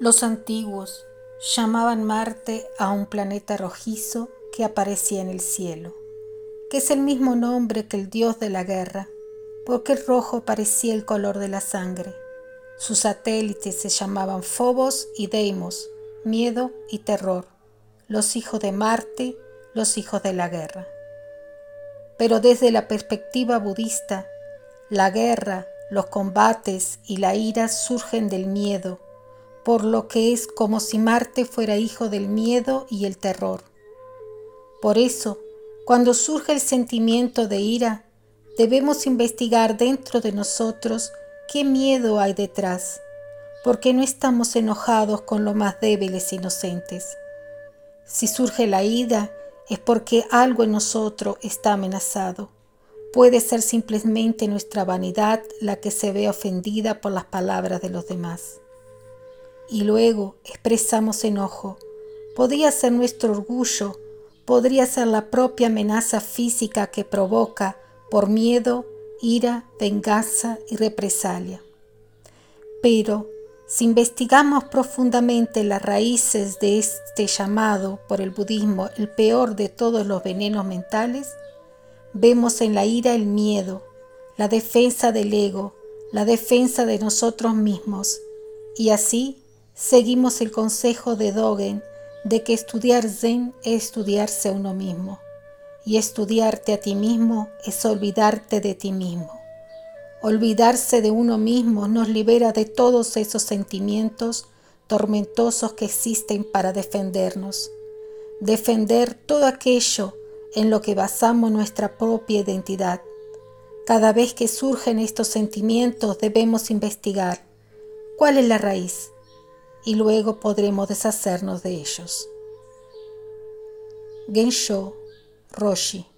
Los antiguos llamaban Marte a un planeta rojizo que aparecía en el cielo, que es el mismo nombre que el dios de la guerra, porque el rojo parecía el color de la sangre. Sus satélites se llamaban Phobos y Deimos, miedo y terror, los hijos de Marte, los hijos de la guerra. Pero desde la perspectiva budista, la guerra, los combates y la ira surgen del miedo, por lo que es como si Marte fuera hijo del miedo y el terror. Por eso, cuando surge el sentimiento de ira, debemos investigar dentro de nosotros qué miedo hay detrás, porque no estamos enojados con los más débiles e inocentes. Si surge la ira, es porque algo en nosotros está amenazado. Puede ser simplemente nuestra vanidad la que se ve ofendida por las palabras de los demás. Y luego expresamos enojo. Podría ser nuestro orgullo, podría ser la propia amenaza física que provoca por miedo, ira, venganza y represalia. Pero si investigamos profundamente las raíces de este llamado por el budismo el peor de todos los venenos mentales, vemos en la ira el miedo, la defensa del ego, la defensa de nosotros mismos, y así seguimos el consejo de Dogen de que estudiar Zen es estudiarse a uno mismo, y estudiarte a ti mismo es olvidarte de ti mismo. Olvidarse de uno mismo nos libera de todos esos sentimientos tormentosos que existen para defendernos. Defender todo aquello en lo que basamos nuestra propia identidad. Cada vez que surgen estos sentimientos debemos investigar cuál es la raíz y luego podremos deshacernos de ellos. Gensho Roshi